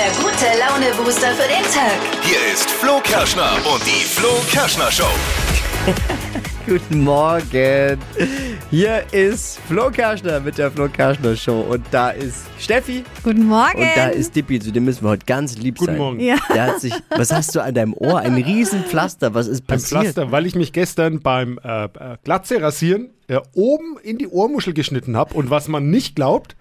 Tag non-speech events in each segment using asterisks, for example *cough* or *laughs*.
der gute Laune-Booster für den Tag. Hier ist Flo Kerschner und die Flo Kerschner Show. *laughs* Guten Morgen. Hier ist Flo Kerschner mit der Flo Kerschner Show. Und da ist Steffi. Guten Morgen. Und da ist Dippi. Zu dem müssen wir heute ganz lieb Guten sein. Morgen. Ja. Der hat sich, was hast du an deinem Ohr? Ein Riesenpflaster. Was ist Ein passiert? Pflaster, weil ich mich gestern beim äh, äh, Glatze rasieren äh, oben in die Ohrmuschel geschnitten habe. Und was man nicht glaubt,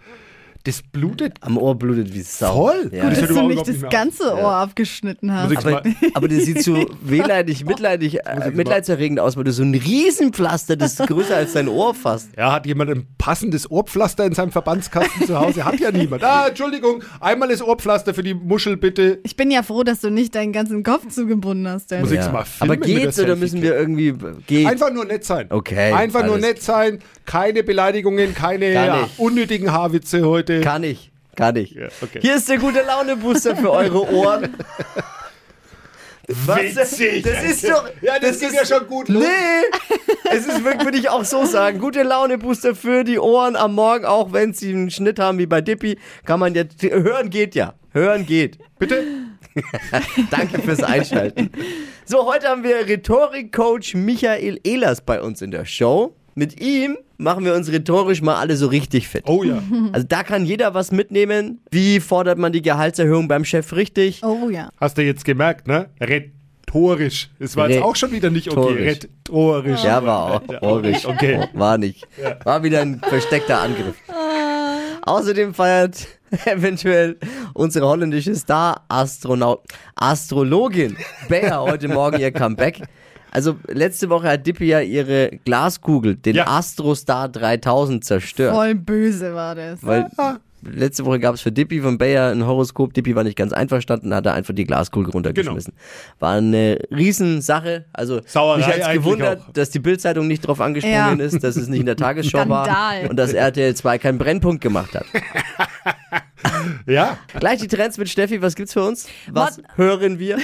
das blutet Am Ohr blutet wie Sau. voll. Ja. Gut, das dass du nicht nicht das mehr ganze Ohr abgeschnitten hast. Aber, aber das sieht so *laughs* wehleidig, mitleidig, äh, mitleidserregend aus, weil du so ein Riesenpflaster, das ist größer als dein Ohr fast. Ja, hat jemand ein passendes Ohrpflaster in seinem Verbandskasten zu Hause? Hat ja niemand. Ah, Entschuldigung, einmal das Ohrpflaster für die Muschel bitte. Ich bin ja froh, dass du nicht deinen ganzen Kopf zugebunden hast. Denn. Muss ich- mal filmen Aber geht's der oder müssen wir irgendwie geht? Einfach nur nett sein. Okay, Einfach nur nett sein. Keine Beleidigungen, keine ja, nicht. unnötigen Haarwitze heute. Kann ich. Kann ich. Ja, okay. Hier ist der gute Laune Booster für eure Ohren. Was? Witzig. Das ist doch. Ja, das, ging ist, ja schon gut los. Nee, es ist wirklich, würde ich auch so sagen. Gute Laune Booster für die Ohren am Morgen, auch wenn sie einen Schnitt haben wie bei Dippy, kann man jetzt hören geht ja. Hören geht. Bitte? *laughs* Danke fürs Einschalten. So, heute haben wir Rhetorikcoach Michael Ehlers bei uns in der Show. Mit ihm machen wir uns rhetorisch mal alle so richtig fit. Oh ja. *laughs* Also da kann jeder was mitnehmen. Wie fordert man die Gehaltserhöhung beim Chef richtig? Oh ja. Hast du jetzt gemerkt, ne? Rhetorisch. Es war jetzt auch schon wieder nicht okay. Rhetorisch. Ja, war auch. Okay. War nicht. War wieder ein versteckter Angriff. Außerdem feiert *laughs* eventuell unsere holländische Star-Astronaut, Astrologin Bea heute Morgen ihr Comeback. Also letzte Woche hat Dippy ja ihre Glaskugel, den Ja. Astrostar 3000 zerstört. Voll böse war das. Weil letzte Woche gab es für Dippy von Bayer ein Horoskop. Dippy war nicht ganz einverstanden, hat er einfach die Glaskugel runtergeschmissen. War eine Riesensache. Also Genau. Sauerei mich hat's eigentlich gewundert, auch. dass die Bildzeitung nicht drauf angesprungen Ja. ist, dass es nicht in der Tagesschau war und dass RTL 2 keinen Brennpunkt gemacht hat. *laughs* Ja. Gleich die Trends mit Steffi, was gibt's für uns? Was Mod- hören wir?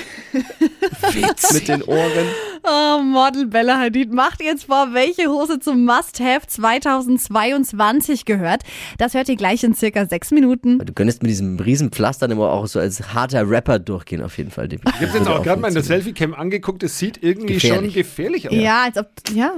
Witz. *laughs* Mit den Ohren. Oh, Model Bella Hadid macht jetzt vor, welche Hose zum Must-Have 2022 gehört. Das hört ihr gleich in circa sechs Minuten. Du könntest mit diesem riesen Pflaster immer auch so als harter Rapper durchgehen, auf jeden Fall. Ich habe jetzt auch gerade mal in der Selfie-Cam angeguckt. Es sieht irgendwie Gefährlich. schon gefährlich aus. Ja, als ob, ja.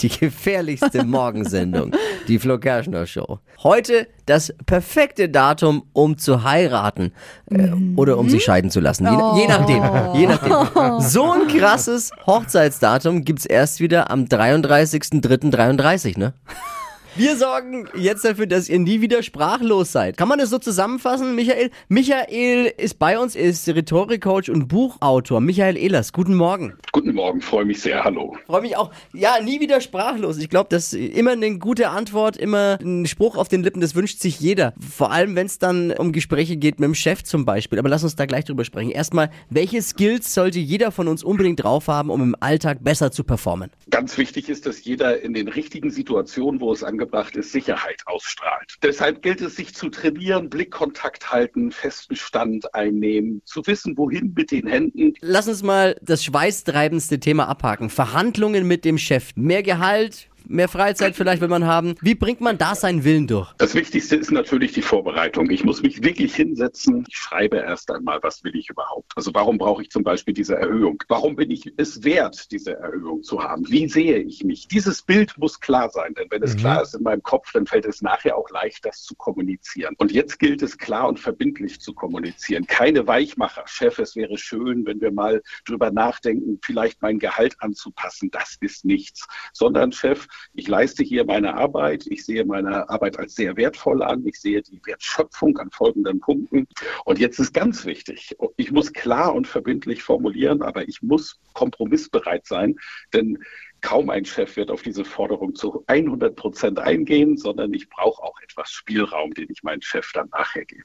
Die gefährlichste *laughs* Morgensendung, die Flo Kerschner Show. Heute das perfekte Datum, um zu heiraten äh, oder um sich scheiden zu lassen. Je, je nachdem. Je nachdem. *laughs* So ein krasses Hochzeitsdatum gibt's erst wieder am 33.03.33, ne? *laughs* Wir sorgen jetzt dafür, dass ihr nie wieder sprachlos seid. Kann man das so zusammenfassen, Michael? Michael ist bei uns, er ist Rhetorikcoach und Buchautor. Michael Ehlers, guten Morgen. Guten Morgen, freue mich sehr. Hallo. Freue mich auch. Ja, nie wieder sprachlos. Ich glaube, das ist immer eine gute Antwort, immer ein Spruch auf den Lippen, das wünscht sich jeder. Vor allem, wenn es dann um Gespräche geht mit dem Chef zum Beispiel. Aber lass uns da gleich drüber sprechen. Erstmal, welche Skills sollte jeder von uns unbedingt drauf haben, um im Alltag besser zu performen? Ganz wichtig ist, dass jeder in den richtigen Situationen, wo es angebracht ist, Sicherheit ausstrahlt. Deshalb gilt es, sich zu trainieren, Blickkontakt halten, festen Stand einnehmen, zu wissen, wohin mit den Händen. Lass uns mal das schweißtreibendste Thema abhaken. Verhandlungen mit dem Chef. Mehr Gehalt, mehr Freizeit vielleicht will man haben. Wie bringt man da seinen Willen durch? Das Wichtigste ist natürlich die Vorbereitung. Ich muss mich wirklich hinsetzen. Ich schreibe erst einmal, was will ich überhaupt? Also warum brauche ich zum Beispiel diese Erhöhung? Warum bin ich es wert, diese Erhöhung zu haben? Wie sehe ich mich? Dieses Bild muss klar sein, denn wenn es klar ist in meinem Kopf, dann fällt es nachher auch leicht, das zu kommunizieren. Und jetzt gilt es klar und verbindlich zu kommunizieren. Keine Weichmacher. Chef, es wäre schön, wenn wir mal drüber nachdenken, vielleicht mein Gehalt anzupassen. Das ist nichts. Sondern Chef, ich leiste hier meine Arbeit. Ich sehe meine Arbeit als sehr wertvoll an. Ich sehe die Wertschöpfung an folgenden Punkten. Und jetzt ist ganz wichtig, ich muss klar und verbindlich formulieren, aber ich muss kompromissbereit sein, denn kaum ein Chef wird auf diese Forderung zu 100 Prozent eingehen, sondern ich brauche auch etwas Spielraum, den ich meinem Chef dann nachher gebe.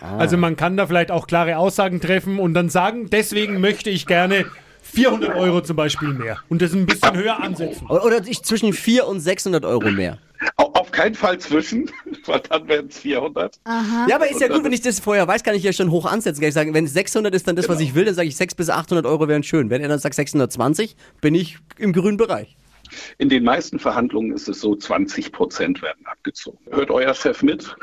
Also man kann da vielleicht auch klare Aussagen treffen und dann sagen, deswegen möchte ich gerne 400 Euro zum Beispiel mehr und das ein bisschen höher ansetzen. Oder ich zwischen 400 und 600 Euro mehr. Au- Auf keinen Fall zwischen, *laughs* weil dann wären es 400. Ja, aber ist ja gut, wenn ich das vorher weiß, kann ich ja schon hoch ansetzen. Kann ich sagen, wenn es 600 ist dann das, was Genau. ich will, dann sage ich 600 bis 800 Euro wären schön. Wenn er dann sagt 620, bin ich im grünen Bereich. In den meisten Verhandlungen ist es so, 20 Prozent werden abgezogen. Hört euer Chef mit?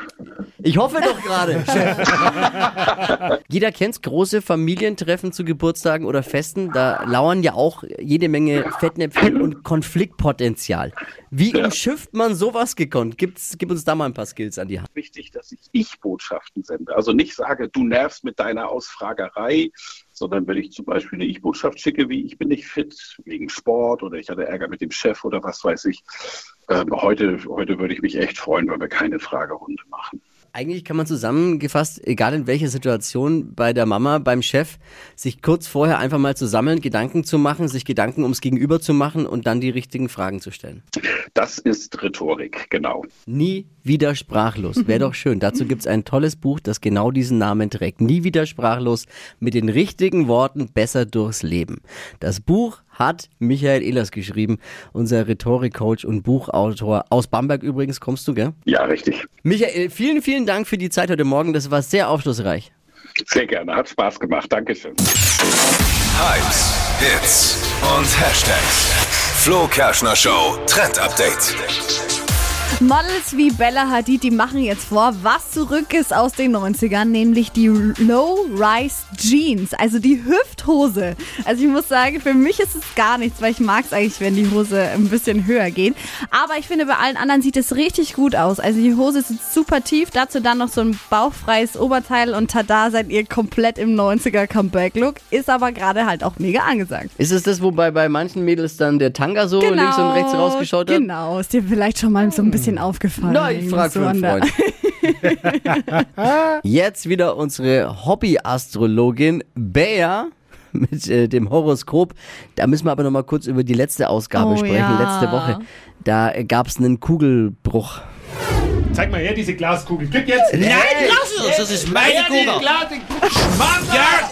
Ich hoffe doch gerade, *laughs* Chef. *laughs* Jeder kennt's, große Familientreffen zu Geburtstagen oder Festen. Da lauern ja auch jede Menge Fettnäpfchen und Konfliktpotenzial. Wie umschifft man sowas gekonnt? Gibt's, gib uns da mal ein paar Skills an die Hand. Wichtig, dass ich Ich-Botschaften sende. Also nicht sage, du nervst mit deiner Ausfragerei, sondern wenn ich zum Beispiel eine Ich-Botschaft schicke, wie ich bin nicht fit wegen Sport oder ich hatte Ärger mit dem Chef oder was weiß ich. Ähm, heute, heute würde ich mich echt freuen, wenn wir keine Fragerunde machen. Eigentlich kann man zusammengefasst, egal in welcher Situation, bei der Mama, beim Chef, sich kurz vorher einfach mal zu sammeln, Gedanken zu machen, sich Gedanken ums Gegenüber zu machen und dann die richtigen Fragen zu stellen. Das ist Rhetorik, genau. Nie wieder sprachlos. Wäre doch schön. Dazu gibt's ein tolles Buch, das genau diesen Namen trägt. Nie wieder sprachlos. Mit den richtigen Worten besser durchs Leben. Das Buch hat Michael Ehlers geschrieben, unser Rhetorikcoach und Buchautor. Aus Bamberg übrigens kommst du, gell? Ja, richtig. Michael, vielen, vielen Dank für die Zeit heute Morgen. Das war sehr aufschlussreich. Sehr gerne. Hat Spaß gemacht. Dankeschön. Hypes, Hits und Hashtags. Flo Kerschner Show Trend Update. Models wie Bella Hadid, die machen jetzt vor, was zurück ist aus den 90ern, nämlich die Low-Rise Jeans, also die Hüfthose. Also ich muss sagen, für mich ist es gar nichts, weil ich mag es eigentlich, wenn die Hose ein bisschen höher geht. Aber ich finde, bei allen anderen sieht es richtig gut aus. Also die Hose ist super tief, dazu dann noch so ein bauchfreies Oberteil und tada, seid ihr komplett im 90er Comeback-Look. Ist aber gerade halt auch mega angesagt. Ist es das, wobei bei manchen Mädels dann der Tanga so links und rechts rausgeschaut hat? Genau, ist dir vielleicht schon mal so ein bisschen aufgefallen. Na, ich frage für einen. Freund. *laughs* Jetzt wieder unsere Hobby-Astrologin Bea mit äh, dem Horoskop. Da müssen wir aber noch mal kurz über die letzte Ausgabe Oh, sprechen, ja. letzte Woche. Da gab es einen Kugelbruch. Zeig mal her diese Glaskugel. Gib jetzt. Nein, lass uns, das ist meine Kugel. Mann, Ja,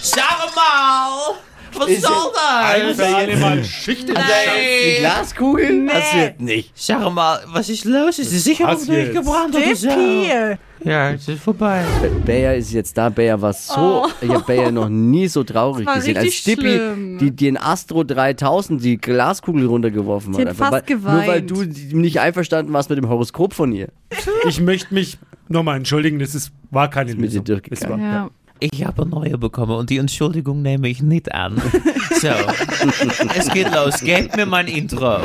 sag mal, was Ist soll das? für alle Mal Schicht im Die. Glaskugel passiert nicht. Sag mal, was ist los? Ist die Sicherung jetzt? durchgebrannt oder so? Ja, es ist vorbei. Bea ist jetzt da. Bea war so, ich habe Bea noch nie so traurig Oh. Das war gesehen. Als Stippi, die den Astro 3000, die Glaskugel runtergeworfen Sie hat. hat fast weil, nur weil geweint. du nicht einverstanden warst mit dem Horoskop von ihr. Ich möchte mich nochmal entschuldigen, das ist, war keine mit dir Lösung. durchgegangen. Es war- Ja. Ich habe neue bekommen und die Entschuldigung nehme ich nicht an. *laughs* So, es geht los. Gebt mir mein Intro.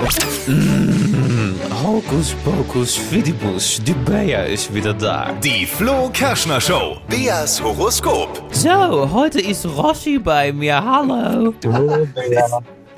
Mm, *laughs* Hokus Pokus Fidibus, die Bea ist wieder da. Die Flo Kerschner Show. Beas Horoskop. So, heute ist Rossi bei mir. Hallo.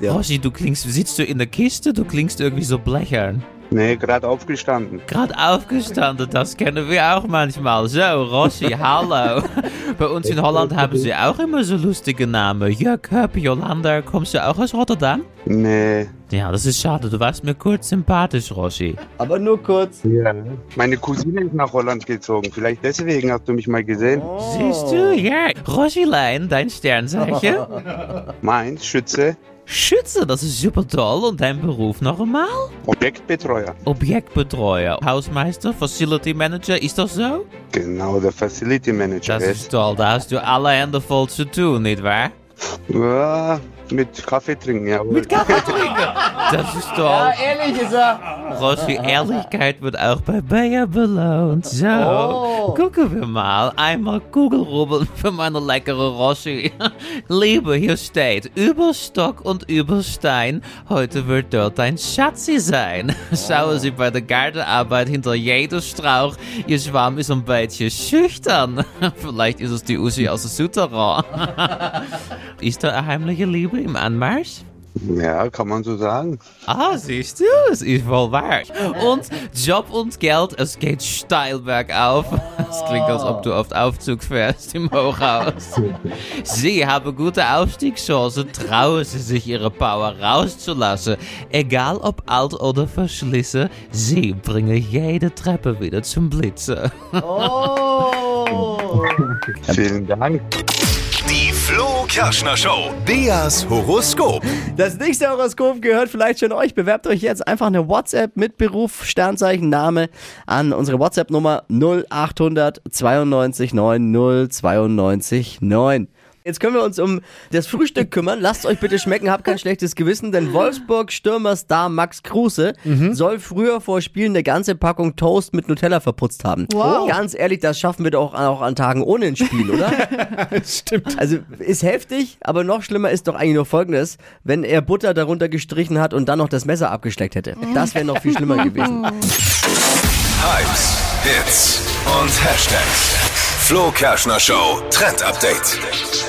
Rossi, du klingst, sitzt du in der Kiste? Du klingst irgendwie so blechern. Nee, gerade aufgestanden. Gerade aufgestanden, das kennen wir auch manchmal. So, Rossi, hallo. *laughs* Bei uns in Holland haben sie auch immer so lustige Namen. Jörg Höpp, Jolanda, kommst du auch aus Rotterdam? Nee. Ja, das ist schade. Du warst mir kurz sympathisch, Rossi. Aber nur kurz. Ja. Meine Cousine ist nach Holland gezogen. Vielleicht deswegen hast du mich mal gesehen. Siehst du? Ja. Rossilein, dein Sternzeichen. Meins, Schütze, Schütze, das ist super toll. Und dein Beruf noch einmal? Objektbetreuer. Objektbetreuer, Hausmeister, Facility Manager, ist das so? Genau, der Facility Manager. Das ist toll, da hast du alle Hände voll zu tun, nicht wahr? Ja, mit Kaffee trinken, ja. Mit Kaffee trinken. Das ist toll. ehrlich ist er. Rossi, Ehrlichkeit wird auch bei Bayer belohnt. So, gucken wir mal. Einmal Kugelrubbeln für meine leckere Rossi. Liebe, hier steht, über Stock und über Stein, heute wird dort ein Schatzi sein. Schauen *laughs* Sie bei der Gartenarbeit hinter jeder Strauch, Ihr Schwarm ist ein bisschen schüchtern. *laughs* Vielleicht ist es die Uschi aus dem Souterrain. *laughs* Ist da eine heimliche Liebe im Anmarsch? Ja, kann man so sagen. Ah, siehst du, es ist wohl wahr. Und Job und Geld, es geht steil bergauf. Es klingt, als ob du oft Aufzug fährst im Hochhaus. Sie haben gute Aufstiegschancen, trauen Sie sich Ihre Power rauszulassen. Egal ob alt oder verschlissen, Sie bringen jede Treppe wieder zum Blitzen. Vielen Dank. Kerschner Show. Beas Horoskop. Das nächste Horoskop gehört vielleicht schon euch. Bewerbt euch jetzt einfach eine WhatsApp mit Beruf, Sternzeichen, Name an unsere WhatsApp-Nummer 0800 92 9 092 9. Jetzt können wir uns um das Frühstück kümmern. Lasst euch bitte schmecken, habt kein schlechtes Gewissen, denn Wolfsburg Stürmerstar Max Kruse soll früher vor Spielen eine ganze Packung Toast mit Nutella verputzt haben. Wow. Ganz ehrlich, das schaffen wir doch auch an Tagen ohne ein Spiel, oder? *laughs* Stimmt. Also ist heftig, aber noch schlimmer ist doch eigentlich nur folgendes, wenn er Butter darunter gestrichen hat und dann noch das Messer abgesteckt hätte. Das wäre noch viel schlimmer gewesen. Hypes, Hits und Hashtags. Flo Kerschner Show Trend Update.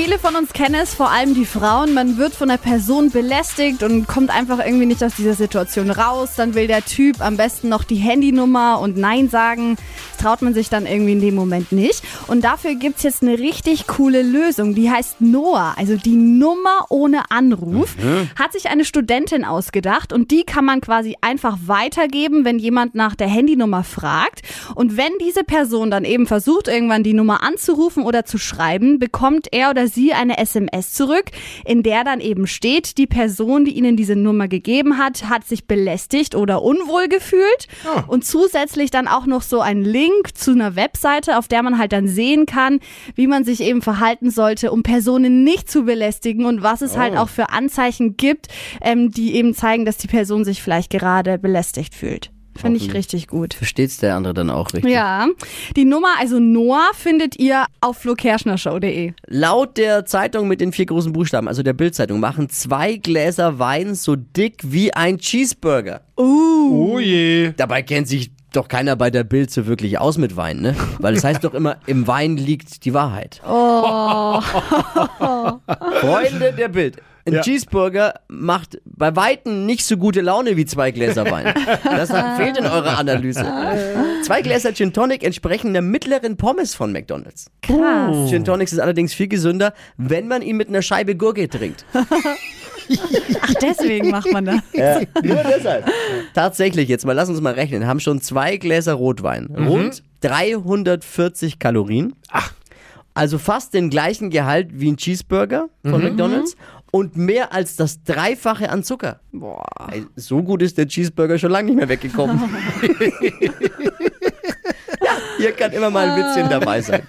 Viele von uns kennen es, vor allem die Frauen. Man wird von einer Person belästigt und kommt einfach irgendwie nicht aus dieser Situation raus. Dann will der Typ am besten noch die Handynummer und Nein sagen. Traut man sich dann irgendwie in dem Moment nicht. Und dafür gibt's jetzt eine richtig coole Lösung. Die heißt Noah, also die Nummer ohne Anruf. Hat sich eine Studentin ausgedacht und die kann man quasi einfach weitergeben, wenn jemand nach der Handynummer fragt. Und wenn diese Person dann eben versucht, irgendwann die Nummer anzurufen oder zu schreiben, bekommt er oder sie eine SMS zurück, in der dann eben steht, die Person, die ihnen diese Nummer gegeben hat, hat sich belästigt oder unwohl gefühlt. Und zusätzlich dann auch noch so ein Link zu einer Webseite, auf der man halt dann sehen kann, wie man sich eben verhalten sollte, um Personen nicht zu belästigen und was es halt auch für Anzeichen gibt, ähm, die eben zeigen, dass die Person sich vielleicht gerade belästigt fühlt. Finde ich richtig gut. Versteht's der andere dann auch richtig? Ja, die Nummer, also Noah, findet ihr auf flokerschnershow.de. Laut der Zeitung mit den vier großen Buchstaben, also der Bildzeitung, machen zwei Gläser Wein so dick wie ein Cheeseburger. Oh je. Dabei kennt sich doch keiner bei der Bild so wirklich aus mit Wein, ne? Weil es heißt doch immer, *laughs* im Wein liegt die Wahrheit. Oh. *laughs* Freunde der Bild. Ein Ja. Cheeseburger macht bei Weitem nicht so gute Laune wie zwei Gläser Wein. Das *laughs* fehlt in eurer Analyse. *laughs* Zwei Gläser Gin Tonic entsprechen der mittleren Pommes von McDonald's. Krass. Gin Tonics ist allerdings viel gesünder, wenn man ihn mit einer Scheibe Gurke trinkt. *laughs* Ach, deswegen macht man das. Ja, nur deshalb. Tatsächlich, jetzt mal, lass uns mal rechnen, haben schon zwei Gläser Rotwein. Rund 340 Kalorien. Ach. Also fast den gleichen Gehalt wie ein Cheeseburger von McDonalds und mehr als das Dreifache an Zucker. Boah. So gut ist der Cheeseburger schon lange nicht mehr weggekommen. *laughs* ja, hier kann immer mal ein Witzchen dabei sein.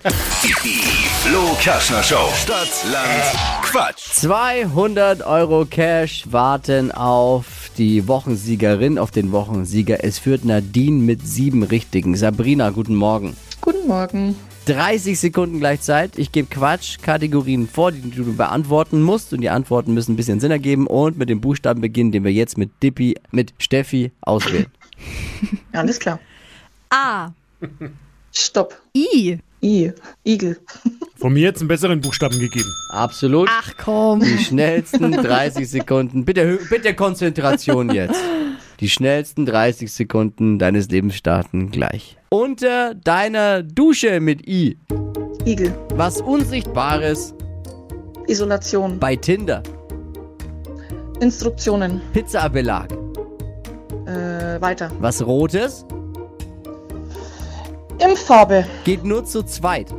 Die Flo Kerschner Show. Stadt, Land, Quatsch. 200 Euro Cash warten auf die Wochensiegerin, auf den Wochensieger. Es führt Nadine mit sieben Richtigen. Sabrina, guten Morgen. Guten Morgen. 30 Sekunden gleich Zeit. Ich gebe Quatsch-Kategorien vor, die du beantworten musst. Und die Antworten müssen ein bisschen Sinn ergeben. Und mit dem Buchstaben beginnen, den wir jetzt mit Dippi, mit Steffi auswählen. *laughs* Alles klar. A. Stopp. I. I. Igel. *laughs* Von mir jetzt einen besseren Buchstaben gegeben. Absolut. Ach komm. Die schnellsten 30 Sekunden. Bitte, bitte Konzentration jetzt. *laughs* Die schnellsten 30 Sekunden deines Lebens starten gleich. Unter deiner Dusche mit I. Igel. Was Unsichtbares Isolation. bei Tinder. Instruktionen. Pizzabelag. Äh, weiter. Was Rotes Impffarbe. geht nur zu zweit.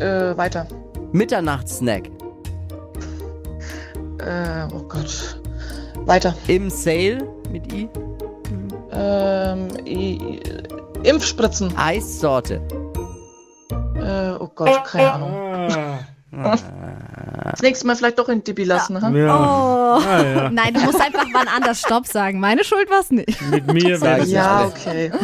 Äh, weiter. Mitternachtssnack. Äh, oh Gott. Weiter. Im Sale mit I. Ähm, I, Impfspritzen. Eissorte. Äh, oh Gott, keine Ahnung. Ah, Das nächste Mal vielleicht doch in Dibi lassen, ha? ja. Oh. Ah, ja. Nein, du musst einfach mal anders Stopp sagen. Meine Schuld war's nicht. Mit mir wäre das Ja, alles. okay. *laughs*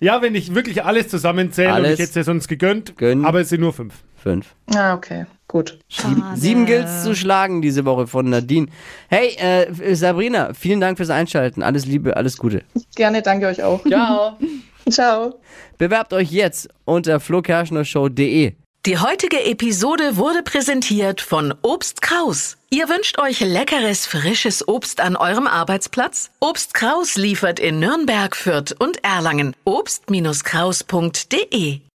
Ja, wenn ich wirklich alles zusammenzähle und Alles. ich hätte es dir sonst gegönnt, Gönn. aber es sind nur fünf. Fünf. Ah, okay. Gut. Sieben, sieben gilt's zu schlagen diese Woche von Nadine. Hey, äh, Sabrina, vielen Dank fürs Einschalten. Alles Liebe, alles Gute. Gerne, danke euch auch. Ciao. *laughs* Ciao. Bewerbt euch jetzt unter flokerschnershow.de. Die heutige Episode wurde präsentiert von Obst Kraus. Ihr wünscht euch leckeres, frisches Obst an eurem Arbeitsplatz? Obst Kraus liefert in Nürnberg, Fürth und Erlangen. Obst-Kraus.de